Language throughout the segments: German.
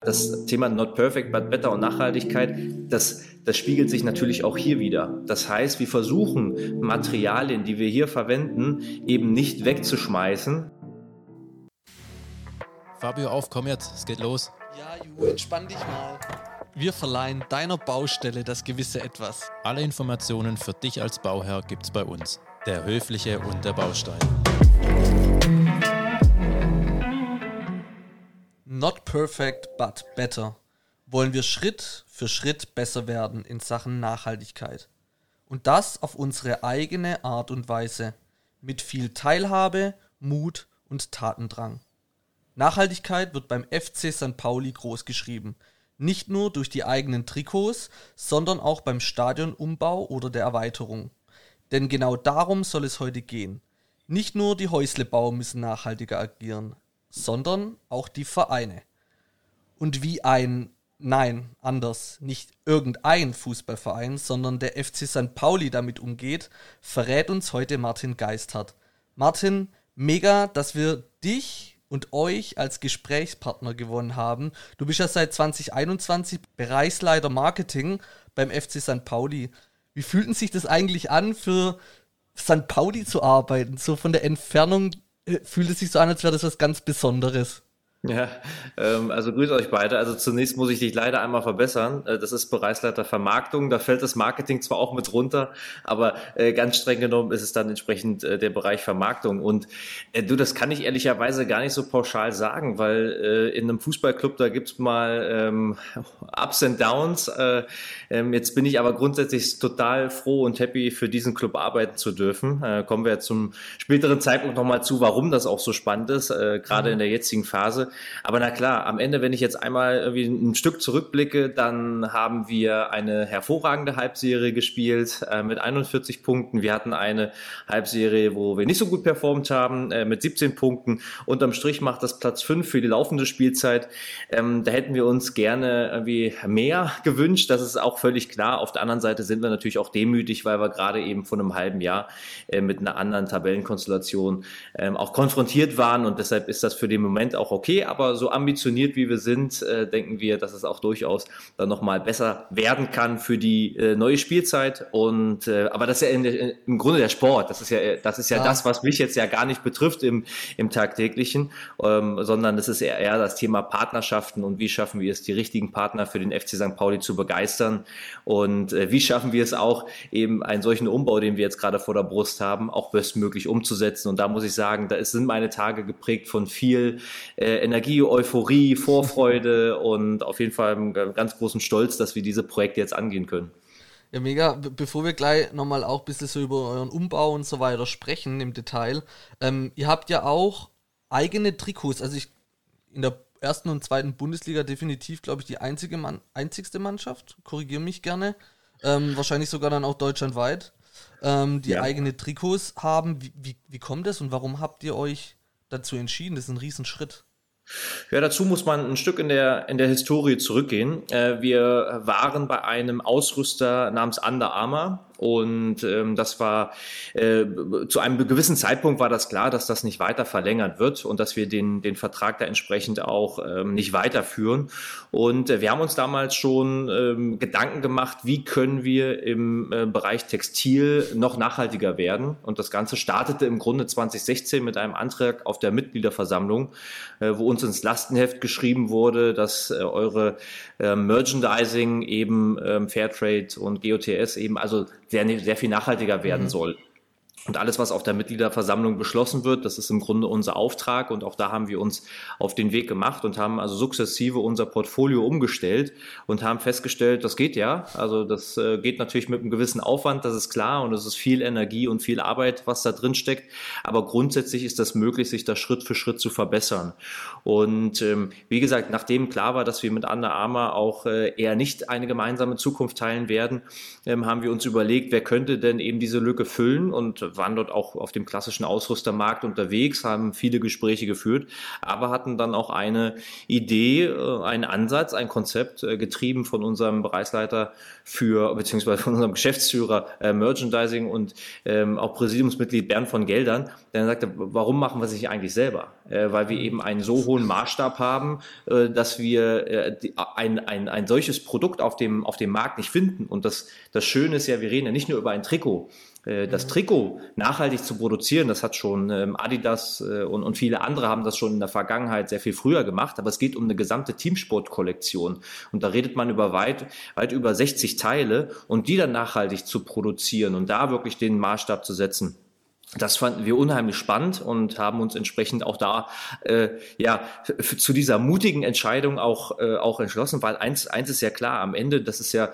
Das Thema Not Perfect, but Better und Nachhaltigkeit, das, das spiegelt sich natürlich auch hier wieder. Das heißt, wir versuchen Materialien, die wir hier verwenden, eben nicht wegzuschmeißen. Fabio, auf, komm jetzt, es geht los. Ja, Ju, entspann dich mal. Wir verleihen deiner Baustelle das gewisse Etwas. Alle Informationen für dich als Bauherr gibt's bei uns. Der Höfliche und der Baustein. Not perfect, but better. Wollen wir Schritt für Schritt besser werden in Sachen Nachhaltigkeit. Und das auf unsere eigene Art und Weise. Mit viel Teilhabe, Mut und Tatendrang. Nachhaltigkeit wird beim FC St. Pauli großgeschrieben. Nicht nur durch die eigenen Trikots, sondern auch beim Stadionumbau oder der Erweiterung. Denn genau darum soll es heute gehen. Nicht nur die Häuslebauer müssen nachhaltiger agieren, sondern auch die Vereine. Und wie ein, nein, anders, nicht irgendein Fußballverein, sondern der FC St. Pauli damit umgeht, verrät uns heute Martin Geisthardt. Martin, mega, dass wir dich und euch als Gesprächspartner gewonnen haben. Du bist ja seit 2021 Bereichsleiter Marketing beim FC St. Pauli. Wie fühlt sich das eigentlich an, für St. Pauli zu arbeiten? So von der Entfernung fühlt es sich so an, als wäre das was ganz Besonderes. Ja, ähm, also grüß euch beide. Also zunächst muss ich dich leider einmal verbessern. Äh, das ist Bereichsleiter Vermarktung. Da fällt das Marketing zwar auch mit runter, aber äh, ganz streng genommen ist es dann entsprechend äh, der Bereich Vermarktung. Und äh, du, das kann ich ehrlicherweise gar nicht so pauschal sagen, weil äh, in einem Fußballclub, da gibt's mal ähm, Ups and Downs. Äh, ähm, jetzt bin ich aber grundsätzlich total froh und happy, für diesen Club arbeiten zu dürfen. Kommen wir zum späteren Zeitpunkt nochmal zu, warum das auch so spannend ist, gerade mhm. in der jetzigen Phase. Aber na klar, am Ende, wenn ich jetzt einmal irgendwie ein Stück zurückblicke, dann haben wir eine hervorragende Halbserie gespielt äh, mit 41 Punkten. Wir hatten eine Halbserie, wo wir nicht so gut performt haben, äh, mit 17 Punkten. Unterm Strich macht das Platz 5 für die laufende Spielzeit. Ähm, da hätten wir uns gerne irgendwie mehr gewünscht. Das ist auch völlig klar. Auf der anderen Seite sind wir natürlich auch demütig, weil wir gerade eben vor einem halben Jahr äh, mit einer anderen Tabellenkonstellation ähm, auch konfrontiert waren. Und deshalb ist das für den Moment auch okay aber so ambitioniert wie wir sind, äh, denken wir, dass es auch durchaus dann nochmal besser werden kann für die äh, neue Spielzeit. Und äh, aber das ist ja in, in, im Grunde der Sport. Das ist ja, das ist ja, ja, das, was mich jetzt ja gar nicht betrifft im, im tagtäglichen, ähm, sondern das ist eher, eher das Thema Partnerschaften und wie schaffen wir es, die richtigen Partner für den FC St. Pauli zu begeistern und äh, wie schaffen wir es auch, eben einen solchen Umbau, den wir jetzt gerade vor der Brust haben, auch bestmöglich umzusetzen. Und da muss ich sagen, da sind meine Tage geprägt von viel äh, Energie, Euphorie, Vorfreude und auf jeden Fall einen ganz großen Stolz, dass wir diese Projekte jetzt angehen können. Ja, mega. Bevor wir gleich nochmal auch ein bisschen so über euren Umbau und so weiter sprechen im Detail, ähm, ihr habt ja auch eigene Trikots. Also ich in der ersten und zweiten Bundesliga definitiv, glaube ich, die einzige Mann, einzigste Mannschaft. Korrigiere mich gerne. Ähm, wahrscheinlich sogar dann auch deutschlandweit, ähm, die ja. eigene Trikots haben. Wie, wie, wie kommt das und warum habt ihr euch dazu entschieden? Das ist ein Riesenschritt. Ja, dazu muss man ein Stück in der, in der Historie zurückgehen. Äh, wir waren bei einem Ausrüster namens Under Armour und ähm, das war äh, zu einem gewissen Zeitpunkt war das klar, dass das nicht weiter verlängert wird und dass wir den, den Vertrag da entsprechend auch ähm, nicht weiterführen. Und äh, wir haben uns damals schon ähm, Gedanken gemacht, wie können wir im äh, Bereich Textil noch nachhaltiger werden. Und das Ganze startete im Grunde 2016 mit einem Antrag auf der Mitgliederversammlung, äh, wo uns ins Lastenheft geschrieben wurde, dass äh, eure äh, Merchandising eben ähm, Fairtrade und GOTS eben also sehr, sehr viel nachhaltiger werden mhm. soll. Und alles, was auf der Mitgliederversammlung beschlossen wird, das ist im Grunde unser Auftrag. Und auch da haben wir uns auf den Weg gemacht und haben also sukzessive unser Portfolio umgestellt und haben festgestellt, das geht ja. Also das äh, geht natürlich mit einem gewissen Aufwand, das ist klar. Und es ist viel Energie und viel Arbeit, was da drin steckt. Aber grundsätzlich ist das möglich, sich das Schritt für Schritt zu verbessern. Und ähm, wie gesagt, nachdem klar war, dass wir mit Under Armour auch äh, eher nicht eine gemeinsame Zukunft teilen werden, ähm, haben wir uns überlegt, wer könnte denn eben diese Lücke füllen und waren dort auch auf dem klassischen Ausrüstermarkt unterwegs, haben viele Gespräche geführt, aber hatten dann auch eine Idee, äh, einen Ansatz, ein Konzept, äh, getrieben von unserem Bereichsleiter für, beziehungsweise von unserem Geschäftsführer äh, Merchandising und ähm, auch Präsidiumsmitglied Bernd von Geldern, der sagte, warum machen wir es nicht eigentlich selber? Äh, weil wir eben einen so hohen Maßstab haben, äh, dass wir äh, ein, ein, ein solches Produkt auf dem, auf dem Markt nicht finden. Und das, das Schöne ist ja, wir reden ja nicht nur über ein Trikot, das Trikot nachhaltig zu produzieren, das hat schon ähm, Adidas äh, und, und viele andere haben das schon in der Vergangenheit sehr viel früher gemacht, aber es geht um eine gesamte Teamsportkollektion. Und da redet man über weit, weit über 60 Teile und die dann nachhaltig zu produzieren und da wirklich den Maßstab zu setzen das fanden wir unheimlich spannend und haben uns entsprechend auch da äh, ja zu dieser mutigen Entscheidung auch äh, auch entschlossen, weil eins eins ist ja klar, am Ende, das ist ja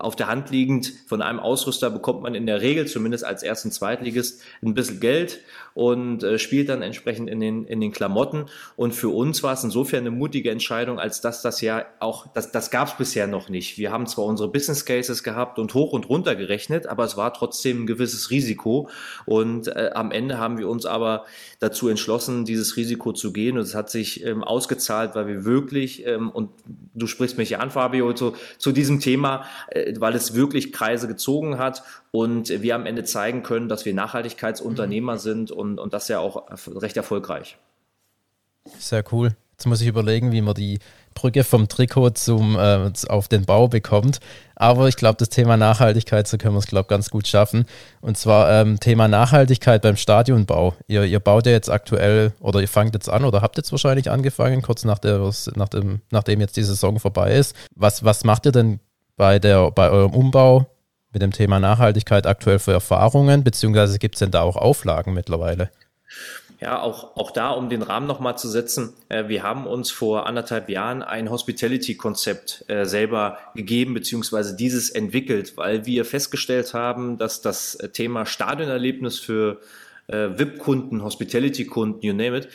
auf der Hand liegend, von einem Ausrüster bekommt man in der Regel zumindest als ersten Zweitligist ein bisschen Geld und äh, spielt dann entsprechend in den in den Klamotten und für uns war es insofern eine mutige Entscheidung, als dass das ja auch das das gab es bisher noch nicht. Wir haben zwar unsere Business Cases gehabt und hoch und runter gerechnet, aber es war trotzdem ein gewisses Risiko und und äh, am Ende haben wir uns aber dazu entschlossen, dieses Risiko zu gehen. Und es hat sich ähm, ausgezahlt, weil wir wirklich, ähm, und du sprichst mich ja an, Fabio, zu, zu diesem Thema, äh, weil es wirklich Kreise gezogen hat und wir am Ende zeigen können, dass wir Nachhaltigkeitsunternehmer mhm. sind und, und das ja auch recht erfolgreich. Sehr cool. Jetzt muss ich überlegen, wie man die Brücke vom Trikot zum, äh, auf den Bau bekommt. Aber ich glaube, das Thema Nachhaltigkeit, so können wir es, glaube ich, ganz gut schaffen. Und zwar ähm, Thema Nachhaltigkeit beim Stadionbau. Ihr, ihr baut ja jetzt aktuell oder ihr fangt jetzt an oder habt jetzt wahrscheinlich angefangen, kurz nach der, nach dem, nachdem jetzt die Saison vorbei ist. Was, was macht ihr denn bei, der, bei eurem Umbau mit dem Thema Nachhaltigkeit aktuell für Erfahrungen? Beziehungsweise gibt es denn da auch Auflagen mittlerweile? Ja, auch, auch da, um den Rahmen nochmal zu setzen, äh, wir haben uns vor anderthalb Jahren ein Hospitality-Konzept äh, selber gegeben, beziehungsweise dieses entwickelt, weil wir festgestellt haben, dass das Thema Stadionerlebnis für äh, VIP-Kunden, Hospitality-Kunden, you name it,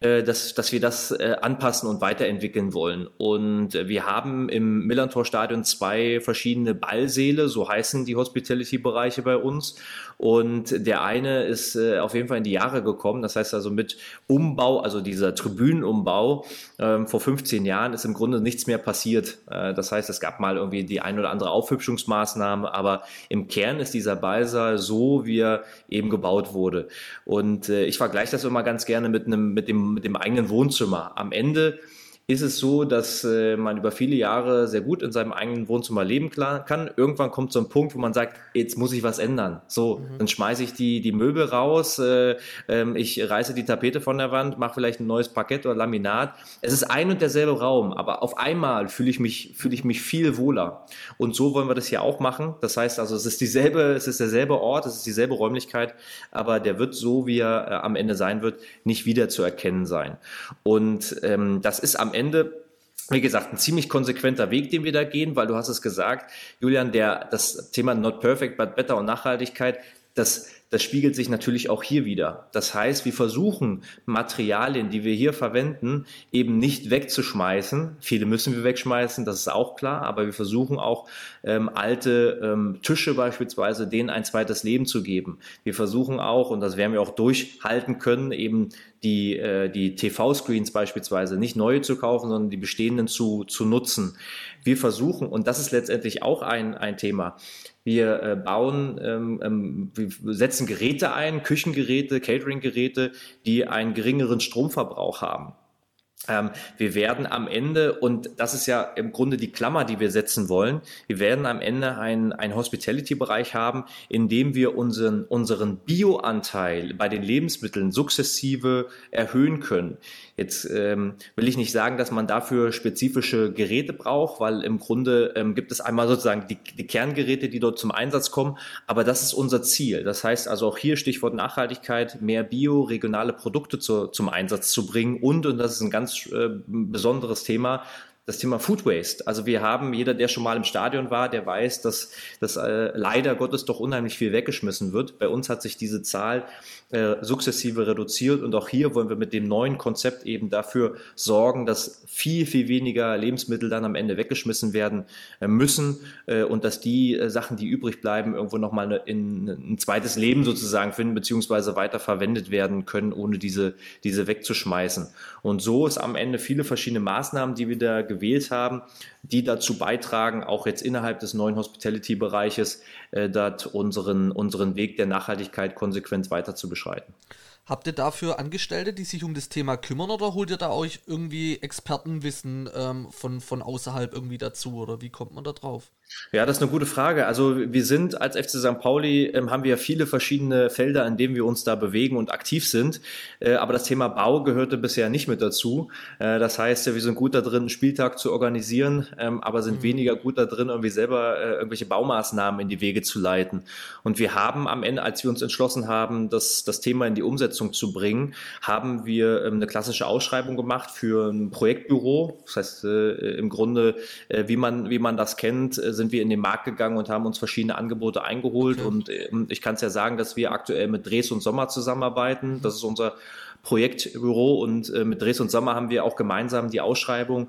äh, dass, dass wir das äh, anpassen und weiterentwickeln wollen. Und äh, wir haben im Millantor-Stadion zwei verschiedene Ballsäle, so heißen die Hospitality-Bereiche bei uns. Und der eine ist äh, auf jeden Fall in die Jahre gekommen. Das heißt also mit Umbau, also dieser Tribünenumbau ähm, vor 15 Jahren ist im Grunde nichts mehr passiert. Äh, das heißt, es gab mal irgendwie die ein oder andere Aufhübschungsmaßnahme, aber im Kern ist dieser Ballsaal so, wie er eben gebaut wurde. Und äh, ich vergleiche das immer ganz gerne mit einem, mit dem, mit dem eigenen Wohnzimmer. Am Ende ist es so, dass äh, man über viele Jahre sehr gut in seinem eigenen Wohnzimmer leben kann. Irgendwann kommt so ein Punkt, wo man sagt, jetzt muss ich was ändern. So, mhm. dann schmeiße ich die, die Möbel raus, äh, äh, ich reiße die Tapete von der Wand, mache vielleicht ein neues Parkett oder Laminat. Es ist ein und derselbe Raum, aber auf einmal fühle ich mich, fühle ich mich viel wohler. Und so wollen wir das hier auch machen. Das heißt also, es ist dieselbe, es ist derselbe Ort, es ist dieselbe Räumlichkeit, aber der wird so, wie er äh, am Ende sein wird, nicht wieder zu erkennen sein. Und ähm, das ist am Ende. Wie gesagt, ein ziemlich konsequenter Weg, den wir da gehen, weil du hast es gesagt, Julian, der, das Thema Not Perfect, but Better und Nachhaltigkeit, das das spiegelt sich natürlich auch hier wieder. Das heißt, wir versuchen Materialien, die wir hier verwenden, eben nicht wegzuschmeißen. Viele müssen wir wegschmeißen, das ist auch klar, aber wir versuchen auch ähm, alte ähm, Tische beispielsweise denen ein zweites Leben zu geben. Wir versuchen auch, und das werden wir auch durchhalten können, eben die, äh, die TV-Screens beispielsweise nicht neue zu kaufen, sondern die bestehenden zu, zu nutzen. Wir versuchen, und das ist letztendlich auch ein, ein Thema, wir äh, bauen, ähm, ähm, wir setzen Geräte ein, Küchengeräte, Catering-Geräte, die einen geringeren Stromverbrauch haben. Ähm, wir werden am Ende, und das ist ja im Grunde die Klammer, die wir setzen wollen, wir werden am Ende einen, Hospitality-Bereich haben, in dem wir unseren, unseren Bio-Anteil bei den Lebensmitteln sukzessive erhöhen können. Jetzt ähm, will ich nicht sagen, dass man dafür spezifische Geräte braucht, weil im Grunde ähm, gibt es einmal sozusagen die, die Kerngeräte, die dort zum Einsatz kommen, aber das ist unser Ziel. Das heißt also auch hier Stichwort Nachhaltigkeit, mehr Bio, regionale Produkte zu, zum Einsatz zu bringen und, und das ist ein ganz äh, besonderes Thema, das Thema Food Waste. Also wir haben, jeder, der schon mal im Stadion war, der weiß, dass, dass äh, leider Gottes doch unheimlich viel weggeschmissen wird. Bei uns hat sich diese Zahl äh, sukzessive reduziert und auch hier wollen wir mit dem neuen Konzept eben dafür sorgen, dass viel, viel weniger Lebensmittel dann am Ende weggeschmissen werden äh, müssen äh, und dass die äh, Sachen, die übrig bleiben, irgendwo nochmal eine, in, ein zweites Leben sozusagen finden, beziehungsweise weiter verwendet werden können, ohne diese, diese wegzuschmeißen. Und so ist am Ende viele verschiedene Maßnahmen, die wir da gewählt haben, die dazu beitragen, auch jetzt innerhalb des neuen Hospitality-Bereiches, äh, dort unseren, unseren Weg der Nachhaltigkeit konsequent weiter zu beschreiten. Habt ihr dafür Angestellte, die sich um das Thema kümmern oder holt ihr da euch irgendwie Expertenwissen ähm, von, von außerhalb irgendwie dazu oder wie kommt man da drauf? Ja, das ist eine gute Frage. Also wir sind als FC St. Pauli, ähm, haben wir viele verschiedene Felder, in denen wir uns da bewegen und aktiv sind. Äh, aber das Thema Bau gehörte bisher nicht mit dazu. Äh, das heißt, wir sind gut da drin, einen Spieltag zu organisieren, ähm, aber sind mhm. weniger gut da drin, irgendwie selber äh, irgendwelche Baumaßnahmen in die Wege zu leiten. Und wir haben am Ende, als wir uns entschlossen haben, das, das Thema in die Umsetzung zu bringen, haben wir ähm, eine klassische Ausschreibung gemacht für ein Projektbüro. Das heißt, äh, im Grunde, äh, wie man, wie man das kennt, äh, sind wir in den Markt gegangen und haben uns verschiedene Angebote eingeholt. Okay. Und ähm, ich kann es ja sagen, dass wir aktuell mit Dres und Sommer zusammenarbeiten. Das ist unser Projektbüro und äh, mit Dres und Sommer haben wir auch gemeinsam die Ausschreibung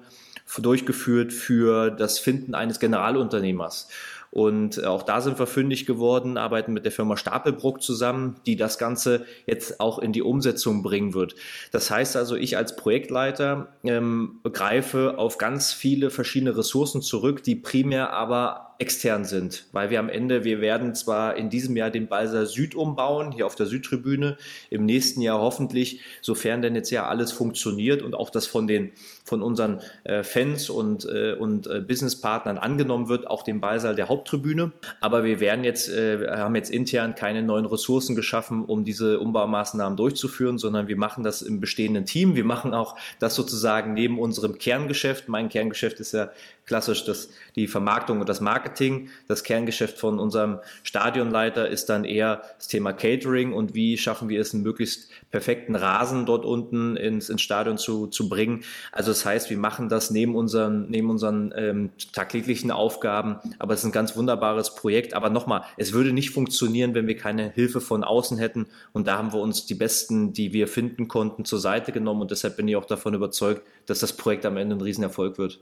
durchgeführt für das Finden eines Generalunternehmers. Und äh, auch da sind wir fündig geworden, arbeiten mit der Firma Stapelbruck zusammen, die das Ganze jetzt auch in die Umsetzung bringen wird. Das heißt also, ich als Projektleiter ähm, greife auf ganz viele verschiedene Ressourcen zurück, die primär aber extern sind, weil wir am Ende, wir werden zwar in diesem Jahr den Balser Süd umbauen, hier auf der Südtribüne, im nächsten Jahr hoffentlich, sofern denn jetzt ja alles funktioniert und auch das von den von unseren äh, Fans und, äh, und äh, Businesspartnern angenommen wird, auch den Ballsaal der Haupttribüne. Aber wir werden jetzt, äh, haben jetzt intern keine neuen Ressourcen geschaffen, um diese Umbaumaßnahmen durchzuführen, sondern wir machen das im bestehenden Team. Wir machen auch das sozusagen neben unserem Kerngeschäft. Mein Kerngeschäft ist ja klassisch das, die Vermarktung und das Marketing. Das Kerngeschäft von unserem Stadionleiter ist dann eher das Thema Catering und wie schaffen wir es, einen möglichst perfekten Rasen dort unten ins, ins Stadion zu, zu bringen. Also das heißt, wir machen das neben unseren, neben unseren ähm, tagtäglichen Aufgaben, aber es ist ein ganz wunderbares Projekt. Aber nochmal, es würde nicht funktionieren, wenn wir keine Hilfe von außen hätten. Und da haben wir uns die Besten, die wir finden konnten, zur Seite genommen. Und deshalb bin ich auch davon überzeugt, dass das Projekt am Ende ein Riesenerfolg wird.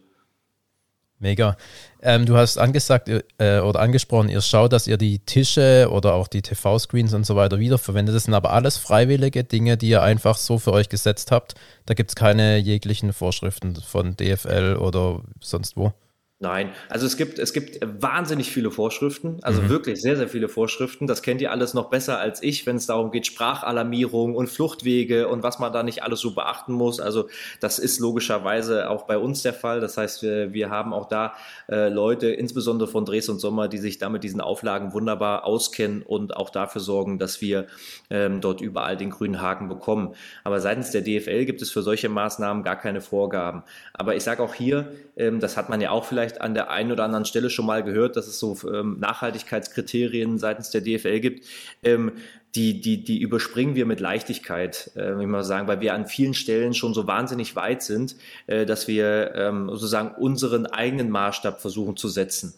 Mega. Ähm, du hast angesagt äh, oder angesprochen, ihr schaut, dass ihr die Tische oder auch die TV-Screens und so weiter wiederverwendet. Das sind aber alles freiwillige Dinge, die ihr einfach so für euch gesetzt habt. Da gibt es keine jeglichen Vorschriften von DFL oder sonst wo. Nein, also es gibt, es gibt wahnsinnig viele Vorschriften, also mhm. wirklich sehr, sehr viele Vorschriften. Das kennt ihr alles noch besser als ich, wenn es darum geht, Sprachalarmierung und Fluchtwege und was man da nicht alles so beachten muss. Also das ist logischerweise auch bei uns der Fall. Das heißt, wir, wir haben auch da äh, Leute, insbesondere von Dres und Sommer, die sich da mit diesen Auflagen wunderbar auskennen und auch dafür sorgen, dass wir ähm, dort überall den grünen Haken bekommen. Aber seitens der DFL gibt es für solche Maßnahmen gar keine Vorgaben. Aber ich sage auch hier, ähm, das hat man ja auch vielleicht vielleicht an der einen oder anderen Stelle schon mal gehört, dass es so ähm, Nachhaltigkeitskriterien seitens der DFL gibt. Ähm, die, die, die überspringen wir mit Leichtigkeit, äh, ich mal sagen, weil wir an vielen Stellen schon so wahnsinnig weit sind, äh, dass wir ähm, sozusagen unseren eigenen Maßstab versuchen zu setzen.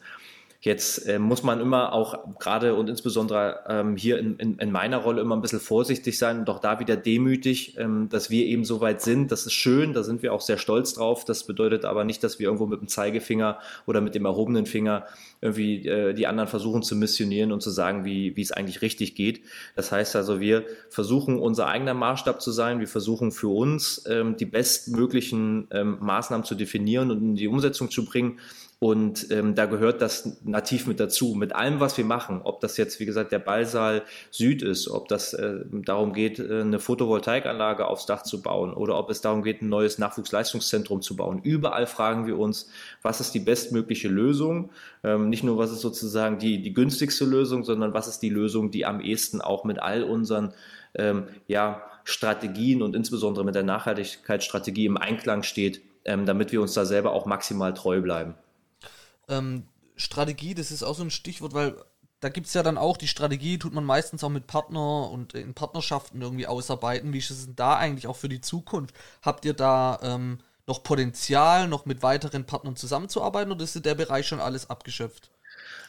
Jetzt äh, muss man immer auch gerade und insbesondere ähm, hier in, in, in, meiner Rolle immer ein bisschen vorsichtig sein und auch da wieder demütig, ähm, dass wir eben so weit sind. Das ist schön, da sind wir auch sehr stolz drauf. Das bedeutet aber nicht, dass wir irgendwo mit dem Zeigefinger oder mit dem erhobenen Finger irgendwie äh, die anderen versuchen zu missionieren und zu sagen, wie, wie es eigentlich richtig geht. Das heißt also, wir versuchen unser eigener Maßstab zu sein. Wir versuchen für uns ähm, die bestmöglichen ähm, Maßnahmen zu definieren und in die Umsetzung zu bringen. Und ähm, da gehört das nativ mit dazu, mit allem, was wir machen. Ob das jetzt, wie gesagt, der Ballsaal Süd ist, ob das äh, darum geht, äh, eine Photovoltaikanlage aufs Dach zu bauen oder ob es darum geht, ein neues Nachwuchsleistungszentrum zu bauen. Überall fragen wir uns, was ist die bestmögliche Lösung? Ähm, nicht nur, was ist sozusagen die, die günstigste Lösung, sondern was ist die Lösung, die am ehesten auch mit all unseren ähm, ja, Strategien und insbesondere mit der Nachhaltigkeitsstrategie im Einklang steht, ähm, damit wir uns da selber auch maximal treu bleiben. Ähm, Strategie, das ist auch so ein Stichwort, weil da gibt es ja dann auch die Strategie, tut man meistens auch mit Partner und in Partnerschaften irgendwie ausarbeiten. Wie ist es denn da eigentlich auch für die Zukunft? Habt ihr da ähm, noch Potenzial, noch mit weiteren Partnern zusammenzuarbeiten oder ist der Bereich schon alles abgeschöpft?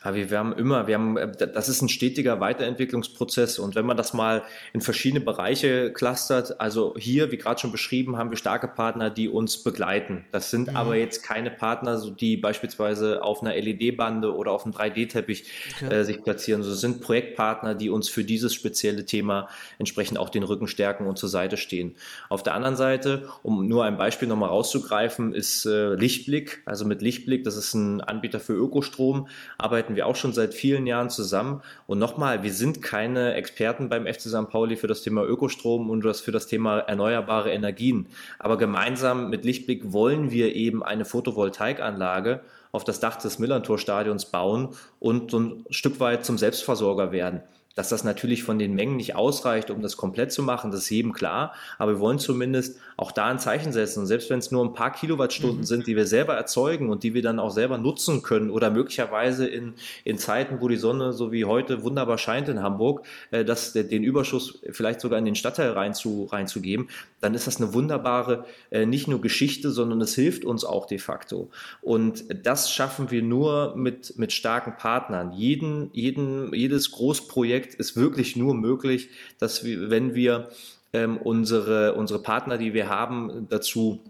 Ja, wir, wir haben immer, wir haben, äh, das ist ein stetiger Weiterentwicklungsprozess und wenn man das mal in verschiedene Bereiche clustert, also hier, wie gerade schon beschrieben, haben wir starke Partner, die uns begleiten. Das sind mhm. aber jetzt keine Partner, die beispielsweise auf einer LED-Bande oder auf einem 3D-Teppich okay. äh, sich platzieren. Das sind Projektpartner, die uns für dieses spezielle Thema entsprechend auch den Rücken stärken und zur Seite stehen. Auf der anderen Seite, um nur ein Beispiel nochmal rauszugreifen, ist äh, Lichtblick. Also mit Lichtblick, das ist ein Anbieter für Ökostrom, arbeiten wir auch schon seit vielen Jahren zusammen. Und nochmal, wir sind keine Experten beim FC St. Pauli für das Thema Ökostrom und für das Thema erneuerbare Energien. Aber gemeinsam mit Lichtblick wollen wir eben eine Photovoltaikanlage auf das Dach des Millantor-Stadions bauen und so ein Stück weit zum Selbstversorger werden. Dass das natürlich von den Mengen nicht ausreicht, um das komplett zu machen, das ist jedem klar. Aber wir wollen zumindest auch da ein Zeichen setzen. Und selbst wenn es nur ein paar Kilowattstunden mhm. sind, die wir selber erzeugen und die wir dann auch selber nutzen können oder möglicherweise in, in Zeiten, wo die Sonne so wie heute wunderbar scheint in Hamburg, äh, das, den Überschuss vielleicht sogar in den Stadtteil rein zu, reinzugeben, dann ist das eine wunderbare, äh, nicht nur Geschichte, sondern es hilft uns auch de facto. Und das schaffen wir nur mit, mit starken Partnern. Jeden, jeden, jedes Großprojekt Projekt ist wirklich nur möglich, dass wir, wenn wir ähm, unsere, unsere Partner, die wir haben, dazu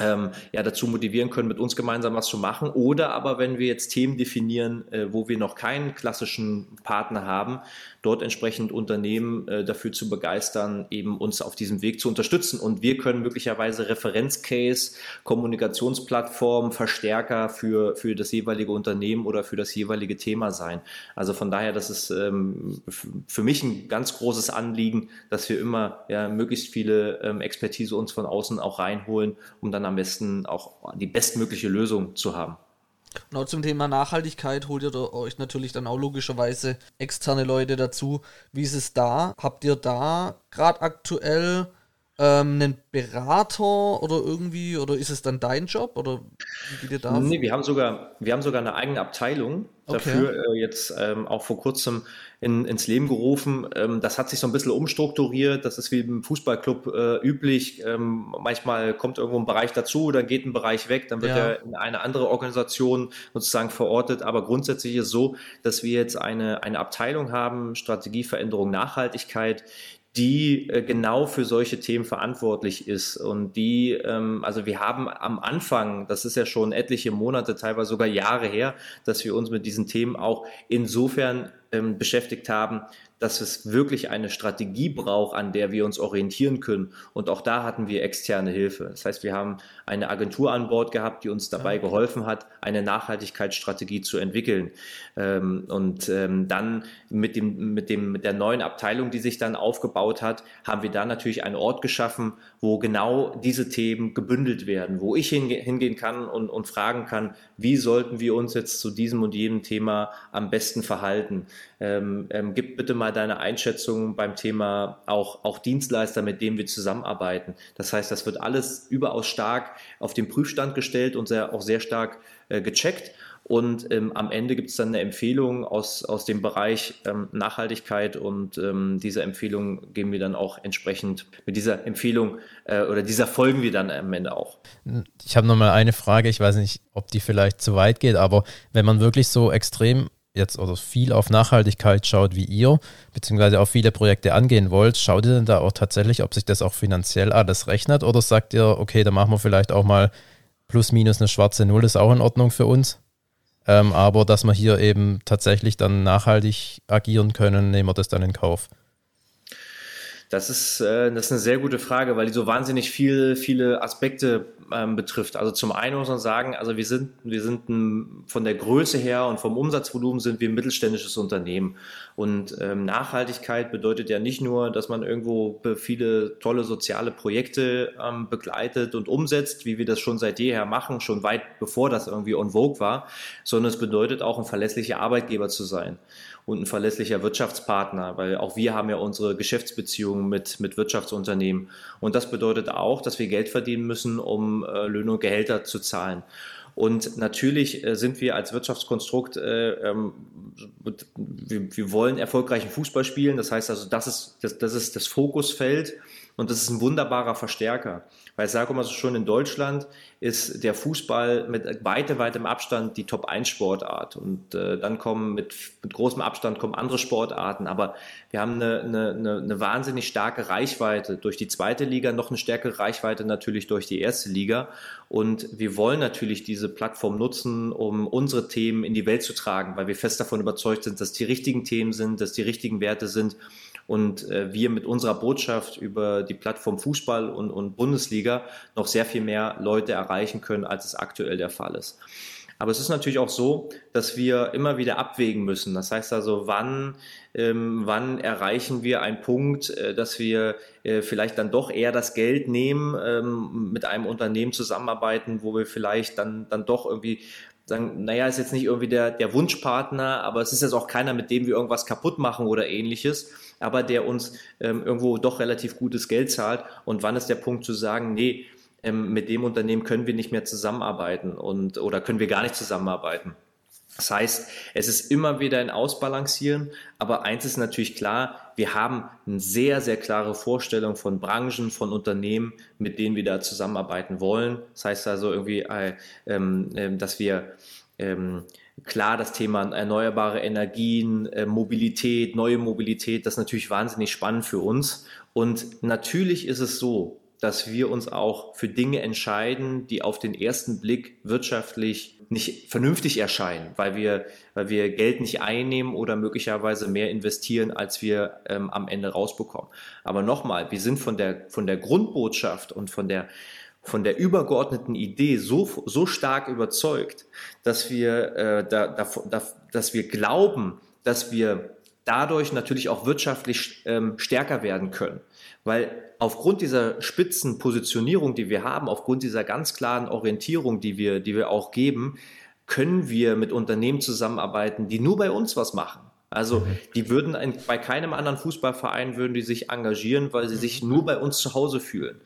ähm, ja, dazu motivieren können, mit uns gemeinsam was zu machen. Oder aber wenn wir jetzt Themen definieren, äh, wo wir noch keinen klassischen Partner haben, dort entsprechend Unternehmen äh, dafür zu begeistern, eben uns auf diesem Weg zu unterstützen. Und wir können möglicherweise Referenzcase, Kommunikationsplattform, Verstärker für, für das jeweilige Unternehmen oder für das jeweilige Thema sein. Also von daher, das ist ähm, für mich ein ganz großes Anliegen, dass wir immer ja, möglichst viele ähm, Expertise uns von außen auch reinholen, um dann am besten auch die bestmögliche Lösung zu haben. Genau zum Thema Nachhaltigkeit holt ihr euch natürlich dann auch logischerweise externe Leute dazu. Wie ist es da? Habt ihr da gerade aktuell ähm, einen Berater oder irgendwie, oder ist es dann dein Job? Oder wie geht ihr da? Nee, wir haben sogar, wir haben sogar eine eigene Abteilung dafür okay. äh, jetzt ähm, auch vor kurzem in, ins Leben gerufen. Ähm, das hat sich so ein bisschen umstrukturiert. Das ist wie im Fußballclub äh, üblich. Ähm, manchmal kommt irgendwo ein Bereich dazu, dann geht ein Bereich weg, dann wird ja. er in eine andere Organisation sozusagen verortet. Aber grundsätzlich ist es so, dass wir jetzt eine, eine Abteilung haben, Strategieveränderung, Nachhaltigkeit, die äh, genau für solche Themen verantwortlich ist. Und die, ähm, also wir haben am Anfang, das ist ja schon etliche Monate, teilweise sogar Jahre her, dass wir uns mit diesen Themen auch insofern ähm, beschäftigt haben, dass es wirklich eine Strategie braucht, an der wir uns orientieren können. Und auch da hatten wir externe Hilfe. Das heißt, wir haben eine Agentur an Bord gehabt, die uns dabei geholfen hat, eine Nachhaltigkeitsstrategie zu entwickeln. Ähm, und ähm, dann mit, dem, mit, dem, mit der neuen Abteilung, die sich dann aufgebaut hat, haben wir da natürlich einen Ort geschaffen, wo genau diese Themen gebündelt werden, wo ich hingehen kann und, und fragen kann, wie sollten wir uns jetzt zu diesem und jenem Thema am besten verhalten. Ähm, ähm, gib bitte mal deine Einschätzung beim Thema auch, auch Dienstleister, mit denen wir zusammenarbeiten. Das heißt, das wird alles überaus stark auf den Prüfstand gestellt und sehr, auch sehr stark äh, gecheckt. Und ähm, am Ende gibt es dann eine Empfehlung aus, aus dem Bereich ähm, Nachhaltigkeit und ähm, diese Empfehlung geben wir dann auch entsprechend mit dieser Empfehlung äh, oder dieser folgen wir dann am Ende auch. Ich habe nochmal eine Frage, ich weiß nicht, ob die vielleicht zu weit geht, aber wenn man wirklich so extrem jetzt oder viel auf Nachhaltigkeit schaut wie ihr, beziehungsweise auch viele Projekte angehen wollt, schaut ihr denn da auch tatsächlich, ob sich das auch finanziell alles rechnet oder sagt ihr, okay, da machen wir vielleicht auch mal plus minus eine schwarze Null, ist auch in Ordnung für uns? Ähm, aber dass wir hier eben tatsächlich dann nachhaltig agieren können, nehmen wir das dann in Kauf. Das ist, äh, das ist eine sehr gute Frage, weil die so wahnsinnig viel, viele Aspekte ähm, betrifft. Also zum einen muss man sagen, also wir sind, wir sind ein, von der Größe her und vom Umsatzvolumen sind wir ein mittelständisches Unternehmen. Und ähm, Nachhaltigkeit bedeutet ja nicht nur, dass man irgendwo viele tolle soziale Projekte ähm, begleitet und umsetzt, wie wir das schon seit jeher machen, schon weit bevor das irgendwie on vogue war, sondern es bedeutet auch ein verlässlicher Arbeitgeber zu sein und ein verlässlicher Wirtschaftspartner, weil auch wir haben ja unsere Geschäftsbeziehungen mit, mit Wirtschaftsunternehmen. Und das bedeutet auch, dass wir Geld verdienen müssen, um äh, Löhne und Gehälter zu zahlen. Und natürlich äh, sind wir als Wirtschaftskonstrukt, äh, ähm, wir, wir, wollen erfolgreichen Fußball spielen. Das heißt also, das ist das, das, ist das Fokusfeld. Und das ist ein wunderbarer Verstärker. Weil ich sage immer so schon, in Deutschland ist der Fußball mit weitem, weitem Abstand die Top-1-Sportart. Und äh, dann kommen mit, mit großem Abstand kommen andere Sportarten. Aber wir haben eine, eine, eine wahnsinnig starke Reichweite durch die zweite Liga, noch eine stärkere Reichweite natürlich durch die erste Liga. Und wir wollen natürlich diese Plattform nutzen, um unsere Themen in die Welt zu tragen, weil wir fest davon überzeugt sind, dass die richtigen Themen sind, dass die richtigen Werte sind und äh, wir mit unserer Botschaft über die Plattform Fußball und, und Bundesliga noch sehr viel mehr Leute erreichen können, als es aktuell der Fall ist. Aber es ist natürlich auch so, dass wir immer wieder abwägen müssen. Das heißt also, wann, ähm, wann erreichen wir einen Punkt, äh, dass wir äh, vielleicht dann doch eher das Geld nehmen, ähm, mit einem Unternehmen zusammenarbeiten, wo wir vielleicht dann, dann doch irgendwie sagen, naja, ist jetzt nicht irgendwie der, der Wunschpartner, aber es ist jetzt auch keiner, mit dem wir irgendwas kaputt machen oder ähnliches, aber der uns ähm, irgendwo doch relativ gutes Geld zahlt. Und wann ist der Punkt zu sagen, nee, ähm, mit dem Unternehmen können wir nicht mehr zusammenarbeiten und oder können wir gar nicht zusammenarbeiten. Das heißt, es ist immer wieder ein Ausbalancieren, aber eins ist natürlich klar, wir haben eine sehr, sehr klare Vorstellung von Branchen, von Unternehmen, mit denen wir da zusammenarbeiten wollen. Das heißt also irgendwie, äh, ähm, äh, dass wir ähm, klar das Thema erneuerbare Energien, äh, Mobilität, neue Mobilität, das ist natürlich wahnsinnig spannend für uns. Und natürlich ist es so, dass wir uns auch für Dinge entscheiden, die auf den ersten Blick wirtschaftlich nicht vernünftig erscheinen, weil wir, weil wir Geld nicht einnehmen oder möglicherweise mehr investieren, als wir ähm, am Ende rausbekommen. Aber nochmal, wir sind von der, von der Grundbotschaft und von der, von der übergeordneten Idee so, so stark überzeugt, dass wir, äh, da, da, da, dass wir glauben, dass wir dadurch natürlich auch wirtschaftlich ähm, stärker werden können. Weil aufgrund dieser Spitzenpositionierung, die wir haben, aufgrund dieser ganz klaren Orientierung, die wir, die wir auch geben, können wir mit Unternehmen zusammenarbeiten, die nur bei uns was machen. Also mhm. die würden ein, bei keinem anderen Fußballverein würden die sich engagieren, weil sie sich nur bei uns zu Hause fühlen.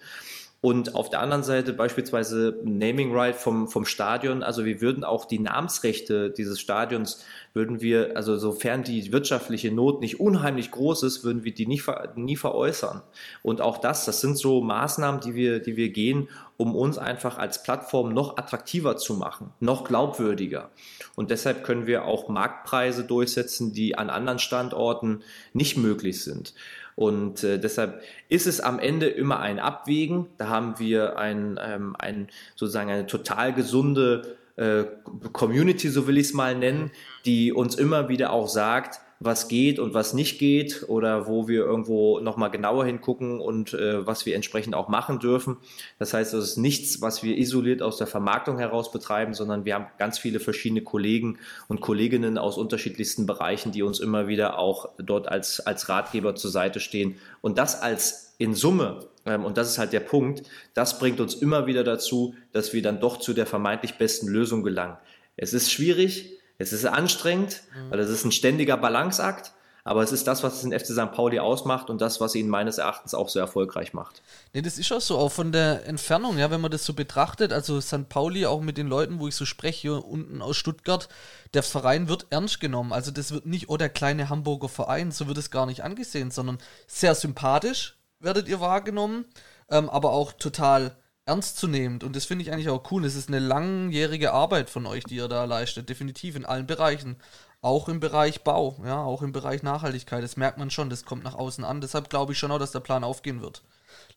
Und auf der anderen Seite beispielsweise Naming Right vom, vom Stadion. Also wir würden auch die Namensrechte dieses Stadions, würden wir, also sofern die wirtschaftliche Not nicht unheimlich groß ist, würden wir die nie, nie veräußern. Und auch das, das sind so Maßnahmen, die wir, die wir gehen, um uns einfach als Plattform noch attraktiver zu machen, noch glaubwürdiger. Und deshalb können wir auch Marktpreise durchsetzen, die an anderen Standorten nicht möglich sind. Und äh, deshalb ist es am Ende immer ein Abwägen. Da haben wir ein, ähm, ein sozusagen eine total gesunde äh, Community, so will ich es mal nennen, die uns immer wieder auch sagt, was geht und was nicht geht oder wo wir irgendwo nochmal genauer hingucken und äh, was wir entsprechend auch machen dürfen. Das heißt, es ist nichts, was wir isoliert aus der Vermarktung heraus betreiben, sondern wir haben ganz viele verschiedene Kollegen und Kolleginnen aus unterschiedlichsten Bereichen, die uns immer wieder auch dort als, als Ratgeber zur Seite stehen. Und das als in Summe ähm, und das ist halt der Punkt, das bringt uns immer wieder dazu, dass wir dann doch zu der vermeintlich besten Lösung gelangen. Es ist schwierig, es ist anstrengend, mhm. weil es ist ein ständiger Balanceakt. Aber es ist das, was den FC St. Pauli ausmacht und das, was ihn meines Erachtens auch so erfolgreich macht. Nee, das ist auch so, auch von der Entfernung, ja, wenn man das so betrachtet, also St. Pauli, auch mit den Leuten, wo ich so spreche, hier unten aus Stuttgart, der Verein wird ernst genommen. Also das wird nicht, oh, der kleine Hamburger Verein, so wird es gar nicht angesehen, sondern sehr sympathisch werdet ihr wahrgenommen, ähm, aber auch total ernstzunehmend. Und das finde ich eigentlich auch cool. Es ist eine langjährige Arbeit von euch, die ihr da leistet, definitiv in allen Bereichen. Auch im Bereich Bau, ja, auch im Bereich Nachhaltigkeit. Das merkt man schon, das kommt nach außen an. Deshalb glaube ich schon auch, dass der Plan aufgehen wird.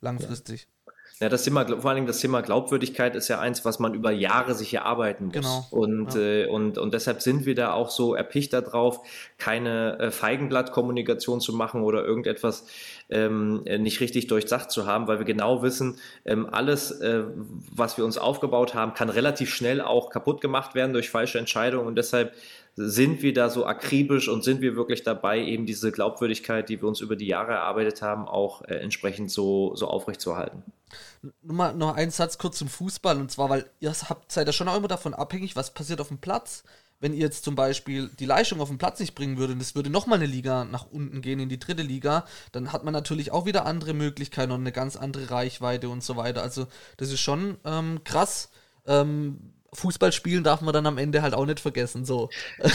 Langfristig. Ja. Ja, das Thema, vor allen Dingen das Thema Glaubwürdigkeit ist ja eins, was man über Jahre sich erarbeiten muss. Genau. Und, ja. äh, und, und deshalb sind wir da auch so erpicht darauf, keine äh, Feigenblattkommunikation zu machen oder irgendetwas ähm, nicht richtig durchdacht zu haben, weil wir genau wissen, ähm, alles, äh, was wir uns aufgebaut haben, kann relativ schnell auch kaputt gemacht werden durch falsche Entscheidungen. Und deshalb sind wir da so akribisch und sind wir wirklich dabei, eben diese Glaubwürdigkeit, die wir uns über die Jahre erarbeitet haben, auch äh, entsprechend so, so aufrechtzuerhalten. Nur mal noch ein Satz kurz zum Fußball und zwar, weil ihr habt, seid ja schon auch immer davon abhängig, was passiert auf dem Platz. Wenn ihr jetzt zum Beispiel die Leistung auf dem Platz nicht bringen würdet und es würde nochmal eine Liga nach unten gehen, in die dritte Liga, dann hat man natürlich auch wieder andere Möglichkeiten und eine ganz andere Reichweite und so weiter. Also das ist schon ähm, krass. Ähm, Fußball spielen darf man dann am Ende halt auch nicht vergessen. So.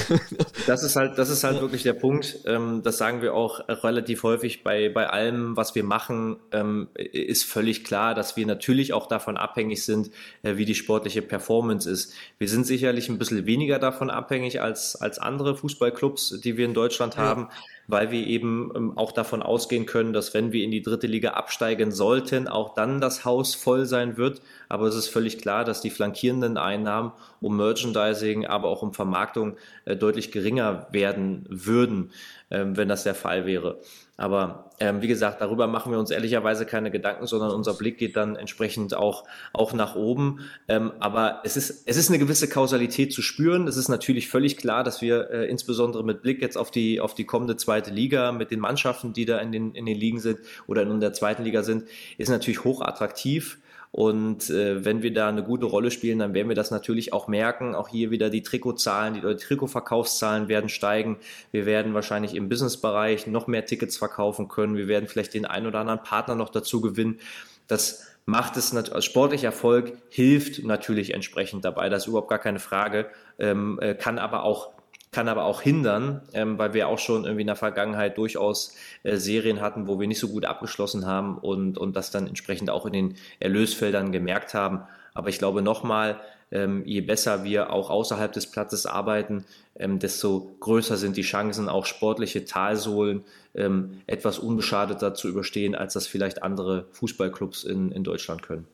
Das ist halt, das ist halt ja. wirklich der Punkt. Ähm, das sagen wir auch relativ häufig bei, bei allem, was wir machen, ähm, ist völlig klar, dass wir natürlich auch davon abhängig sind, äh, wie die sportliche Performance ist. Wir sind sicherlich ein bisschen weniger davon abhängig als, als andere Fußballclubs, die wir in Deutschland ja. haben weil wir eben ähm, auch davon ausgehen können, dass wenn wir in die dritte Liga absteigen sollten, auch dann das Haus voll sein wird. Aber es ist völlig klar, dass die flankierenden Einnahmen um Merchandising, aber auch um Vermarktung äh, deutlich geringer werden würden, ähm, wenn das der Fall wäre. Aber ähm, wie gesagt, darüber machen wir uns ehrlicherweise keine Gedanken, sondern unser Blick geht dann entsprechend auch, auch nach oben. Ähm, aber es ist, es ist eine gewisse Kausalität zu spüren. Es ist natürlich völlig klar, dass wir äh, insbesondere mit Blick jetzt auf die, auf die kommende zweite Liga, mit den Mannschaften, die da in den, in den Ligen sind oder in der zweiten Liga sind, ist natürlich hoch attraktiv. Und äh, wenn wir da eine gute Rolle spielen, dann werden wir das natürlich auch merken. Auch hier wieder die Trikotzahlen, die, die Trikotverkaufszahlen werden steigen. Wir werden wahrscheinlich im Businessbereich noch mehr Tickets verkaufen können. Wir werden vielleicht den einen oder anderen Partner noch dazu gewinnen. Das macht es als sportlicher Erfolg, hilft natürlich entsprechend dabei. Das ist überhaupt gar keine Frage, ähm, äh, kann aber auch kann aber auch hindern, ähm, weil wir auch schon irgendwie in der Vergangenheit durchaus äh, Serien hatten, wo wir nicht so gut abgeschlossen haben und, und das dann entsprechend auch in den Erlösfeldern gemerkt haben. Aber ich glaube nochmal, ähm, je besser wir auch außerhalb des Platzes arbeiten, ähm, desto größer sind die Chancen, auch sportliche Talsohlen ähm, etwas unbeschadeter zu überstehen, als das vielleicht andere Fußballclubs in, in Deutschland können.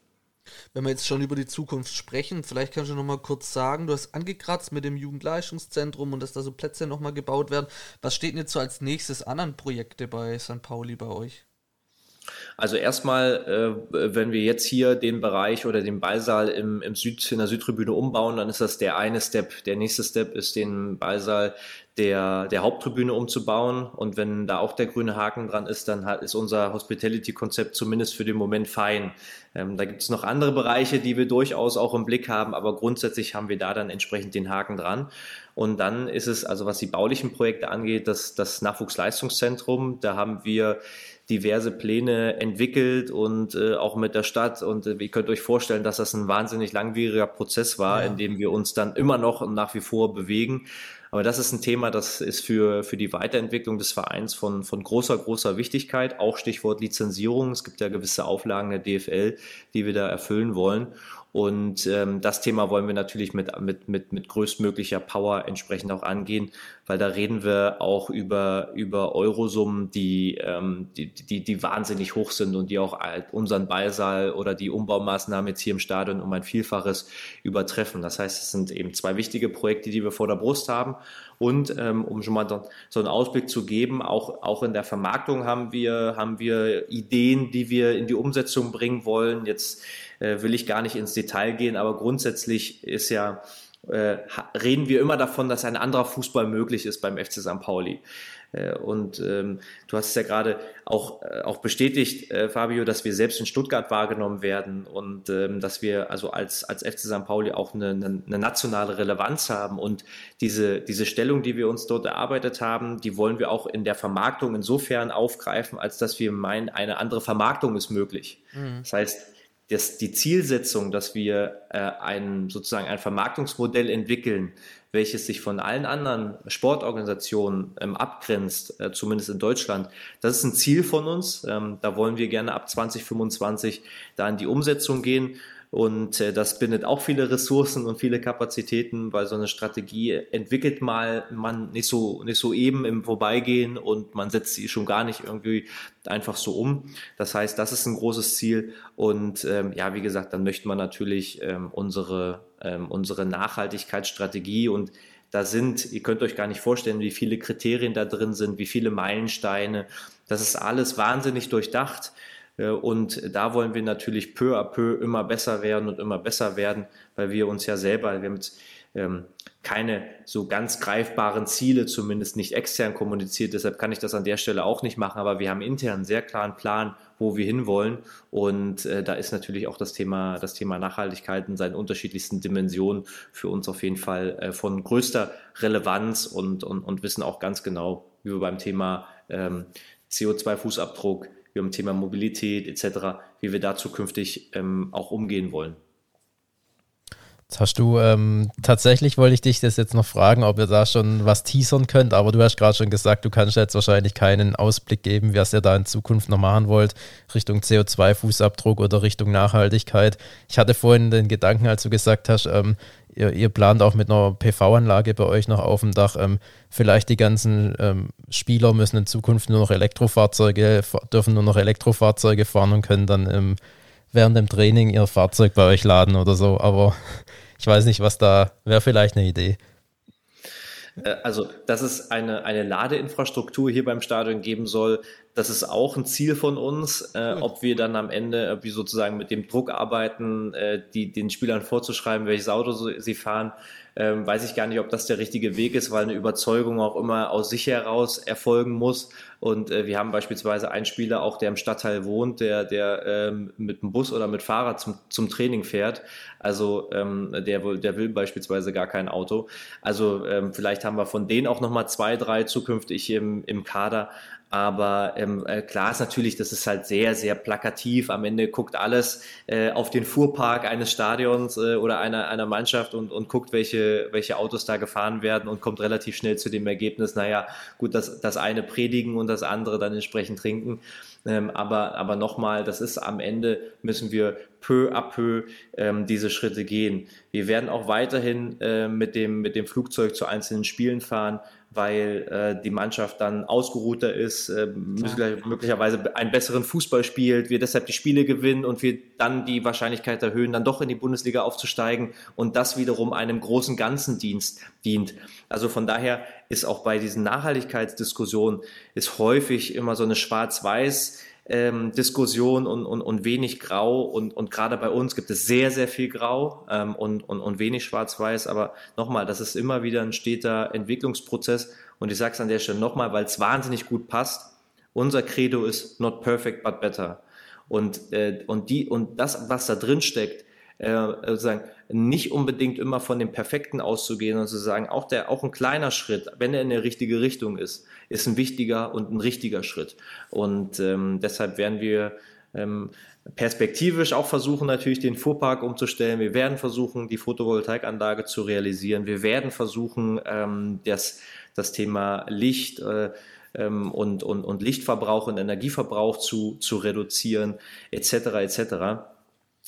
Wenn wir jetzt schon über die Zukunft sprechen, vielleicht kannst du noch mal kurz sagen, du hast angekratzt mit dem Jugendleistungszentrum und dass da so Plätze noch mal gebaut werden. Was steht denn jetzt so als nächstes an an Projekte bei St. Pauli bei euch? Also erstmal, äh, wenn wir jetzt hier den Bereich oder den Ballsaal im, im Süd, in der Südtribüne umbauen, dann ist das der eine Step. Der nächste Step ist den Ballsaal der, der Haupttribüne umzubauen. Und wenn da auch der grüne Haken dran ist, dann ist unser Hospitality-Konzept zumindest für den Moment fein. Ähm, da gibt es noch andere Bereiche, die wir durchaus auch im Blick haben, aber grundsätzlich haben wir da dann entsprechend den Haken dran. Und dann ist es, also was die baulichen Projekte angeht, das, das Nachwuchsleistungszentrum. Da haben wir diverse Pläne entwickelt und äh, auch mit der Stadt. Und äh, ihr könnt euch vorstellen, dass das ein wahnsinnig langwieriger Prozess war, ja. in dem wir uns dann immer noch und nach wie vor bewegen. Aber das ist ein Thema, das ist für, für die Weiterentwicklung des Vereins von, von großer, großer Wichtigkeit. Auch Stichwort Lizenzierung. Es gibt ja gewisse Auflagen der DFL, die wir da erfüllen wollen. Und ähm, das Thema wollen wir natürlich mit, mit, mit, mit größtmöglicher Power entsprechend auch angehen, weil da reden wir auch über, über Eurosummen, die, ähm, die, die, die wahnsinnig hoch sind und die auch unseren Ballsaal oder die Umbaumaßnahmen jetzt hier im Stadion um ein Vielfaches übertreffen. Das heißt, es sind eben zwei wichtige Projekte, die wir vor der Brust haben. Und ähm, um schon mal so einen Ausblick zu geben, auch, auch in der Vermarktung haben wir, haben wir Ideen, die wir in die Umsetzung bringen wollen. Jetzt äh, will ich gar nicht ins Detail gehen, aber grundsätzlich ist ja, äh, reden wir immer davon, dass ein anderer Fußball möglich ist beim FC St. Pauli. Äh, und ähm, du hast es ja gerade auch, äh, auch bestätigt, äh, Fabio, dass wir selbst in Stuttgart wahrgenommen werden und ähm, dass wir also als, als FC St. Pauli auch eine, eine, eine nationale Relevanz haben. Und diese, diese Stellung, die wir uns dort erarbeitet haben, die wollen wir auch in der Vermarktung insofern aufgreifen, als dass wir meinen, eine andere Vermarktung ist möglich. Mhm. Das heißt, dass die Zielsetzung, dass wir äh, ein sozusagen ein Vermarktungsmodell entwickeln, welches sich von allen anderen Sportorganisationen ähm, abgrenzt, äh, zumindest in Deutschland, das ist ein Ziel von uns. Ähm, da wollen wir gerne ab 2025 da in die Umsetzung gehen. Und äh, das bindet auch viele Ressourcen und viele Kapazitäten, weil so eine Strategie entwickelt mal man nicht so, nicht so eben im Vorbeigehen und man setzt sie schon gar nicht irgendwie einfach so um. Das heißt, das ist ein großes Ziel. Und ähm, ja, wie gesagt, dann möchte man natürlich ähm, unsere, ähm, unsere Nachhaltigkeitsstrategie und da sind, ihr könnt euch gar nicht vorstellen, wie viele Kriterien da drin sind, wie viele Meilensteine. Das ist alles wahnsinnig durchdacht. Äh, und da wollen wir natürlich peu à peu immer besser werden und immer besser werden, weil wir uns ja selber, wir haben jetzt ähm, keine so ganz greifbaren Ziele, zumindest nicht extern kommuniziert. Deshalb kann ich das an der Stelle auch nicht machen. Aber wir haben intern einen sehr klaren Plan, wo wir hinwollen. Und äh, da ist natürlich auch das Thema, das Thema Nachhaltigkeit in seinen unterschiedlichsten Dimensionen für uns auf jeden Fall äh, von größter Relevanz und, und, und wissen auch ganz genau, wie wir beim Thema ähm, CO2-Fußabdruck wir haben Thema Mobilität etc., wie wir da zukünftig ähm, auch umgehen wollen. Jetzt hast du, ähm, tatsächlich wollte ich dich das jetzt noch fragen, ob ihr da schon was teasern könnt, aber du hast gerade schon gesagt, du kannst jetzt wahrscheinlich keinen Ausblick geben, was ihr da in Zukunft noch machen wollt, Richtung CO2-Fußabdruck oder Richtung Nachhaltigkeit. Ich hatte vorhin den Gedanken, als du gesagt hast, ähm, ihr, ihr, plant auch mit einer PV-Anlage bei euch noch auf dem Dach, ähm, vielleicht die ganzen ähm, Spieler müssen in Zukunft nur noch Elektrofahrzeuge, dürfen nur noch Elektrofahrzeuge fahren und können dann im während dem Training ihr Fahrzeug bei euch laden oder so, aber ich weiß nicht, was da wäre vielleicht eine Idee. Äh, also, dass es eine, eine Ladeinfrastruktur hier beim Stadion geben soll, das ist auch ein Ziel von uns. Äh, ob wir dann am Ende, wie sozusagen mit dem Druck arbeiten, äh, die, den Spielern vorzuschreiben, welches Auto sie fahren, ähm, weiß ich gar nicht, ob das der richtige Weg ist, weil eine Überzeugung auch immer aus sich heraus erfolgen muss. Und äh, wir haben beispielsweise einen Spieler auch, der im Stadtteil wohnt, der, der ähm, mit dem Bus oder mit Fahrrad zum, zum Training fährt. Also ähm, der, der will beispielsweise gar kein Auto. Also ähm, vielleicht haben wir von denen auch nochmal zwei, drei zukünftig im, im Kader. Aber ähm, äh, klar ist natürlich, das ist halt sehr, sehr plakativ. Am Ende guckt alles äh, auf den Fuhrpark eines Stadions äh, oder einer, einer Mannschaft und, und guckt, welche, welche Autos da gefahren werden und kommt relativ schnell zu dem Ergebnis, naja, gut, das, das eine predigen und das andere dann entsprechend trinken. Ähm, aber aber nochmal, das ist am Ende, müssen wir peu à peu ähm, diese Schritte gehen. Wir werden auch weiterhin äh, mit, dem, mit dem Flugzeug zu einzelnen Spielen fahren weil äh, die Mannschaft dann ausgeruhter ist, äh, möglicherweise einen besseren Fußball spielt, wir deshalb die Spiele gewinnen und wir dann die Wahrscheinlichkeit erhöhen, dann doch in die Bundesliga aufzusteigen und das wiederum einem großen ganzen Dienst dient. Also von daher ist auch bei diesen Nachhaltigkeitsdiskussionen ist häufig immer so eine Schwarz-Weiß ähm, Diskussion und, und, und wenig Grau. Und, und gerade bei uns gibt es sehr, sehr viel Grau ähm, und, und, und wenig Schwarz-Weiß. Aber nochmal, das ist immer wieder ein steter Entwicklungsprozess. Und ich sage es an der Stelle nochmal, weil es wahnsinnig gut passt. Unser Credo ist not perfect, but better. Und, äh, und, die, und das, was da drin steckt, äh, sozusagen nicht unbedingt immer von dem Perfekten auszugehen und zu sagen, auch, der, auch ein kleiner Schritt, wenn er in der richtige Richtung ist, ist ein wichtiger und ein richtiger Schritt. Und ähm, deshalb werden wir ähm, perspektivisch auch versuchen, natürlich den Fuhrpark umzustellen. Wir werden versuchen, die Photovoltaikanlage zu realisieren. Wir werden versuchen, ähm, das, das Thema Licht äh, ähm, und, und, und Lichtverbrauch und Energieverbrauch zu, zu reduzieren, etc. etc.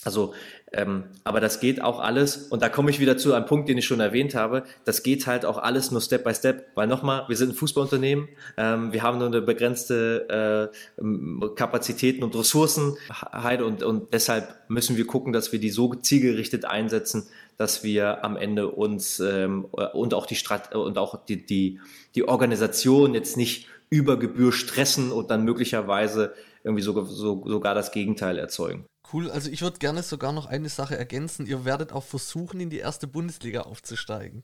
Also ähm, aber das geht auch alles, und da komme ich wieder zu einem Punkt, den ich schon erwähnt habe, das geht halt auch alles nur Step by Step, weil nochmal, wir sind ein Fußballunternehmen, ähm, wir haben nur eine begrenzte äh, Kapazitäten und Ressourcen und, und deshalb müssen wir gucken, dass wir die so zielgerichtet einsetzen, dass wir am Ende uns ähm, und auch die Strat und auch die, die, die Organisation jetzt nicht über Gebühr stressen und dann möglicherweise irgendwie sogar, so, sogar das Gegenteil erzeugen. Cool, also ich würde gerne sogar noch eine Sache ergänzen. Ihr werdet auch versuchen, in die erste Bundesliga aufzusteigen.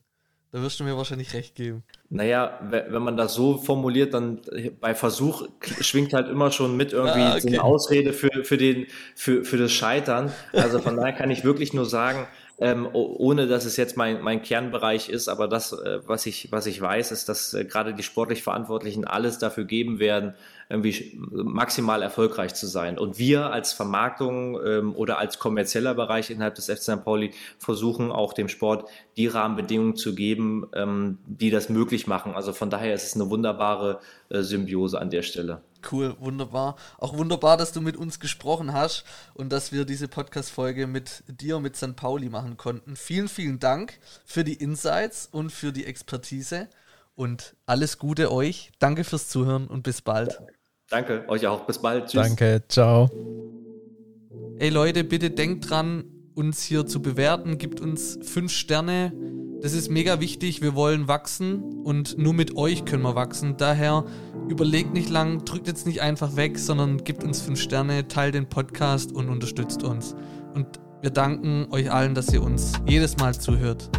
Da wirst du mir wahrscheinlich recht geben. Naja, wenn man das so formuliert, dann bei Versuch schwingt halt immer schon mit irgendwie ah, okay. so eine Ausrede für, für, den, für, für das Scheitern. Also von daher kann ich wirklich nur sagen, ähm, ohne dass es jetzt mein, mein Kernbereich ist, aber das, äh, was, ich, was ich weiß, ist, dass äh, gerade die sportlich Verantwortlichen alles dafür geben werden, irgendwie maximal erfolgreich zu sein. Und wir als Vermarktung ähm, oder als kommerzieller Bereich innerhalb des FC St. Pauli versuchen auch dem Sport die Rahmenbedingungen zu geben, ähm, die das möglich machen. Also von daher ist es eine wunderbare äh, Symbiose an der Stelle. Cool, wunderbar. Auch wunderbar, dass du mit uns gesprochen hast und dass wir diese Podcast-Folge mit dir, mit St. Pauli machen konnten. Vielen, vielen Dank für die Insights und für die Expertise und alles Gute euch. Danke fürs Zuhören und bis bald. Danke, euch auch. Bis bald. Tschüss. Danke, ciao. Ey Leute, bitte denkt dran, uns hier zu bewerten. Gibt uns fünf Sterne. Das ist mega wichtig. Wir wollen wachsen und nur mit euch können wir wachsen. Daher überlegt nicht lang, drückt jetzt nicht einfach weg, sondern gibt uns fünf Sterne, teilt den Podcast und unterstützt uns. Und wir danken euch allen, dass ihr uns jedes Mal zuhört.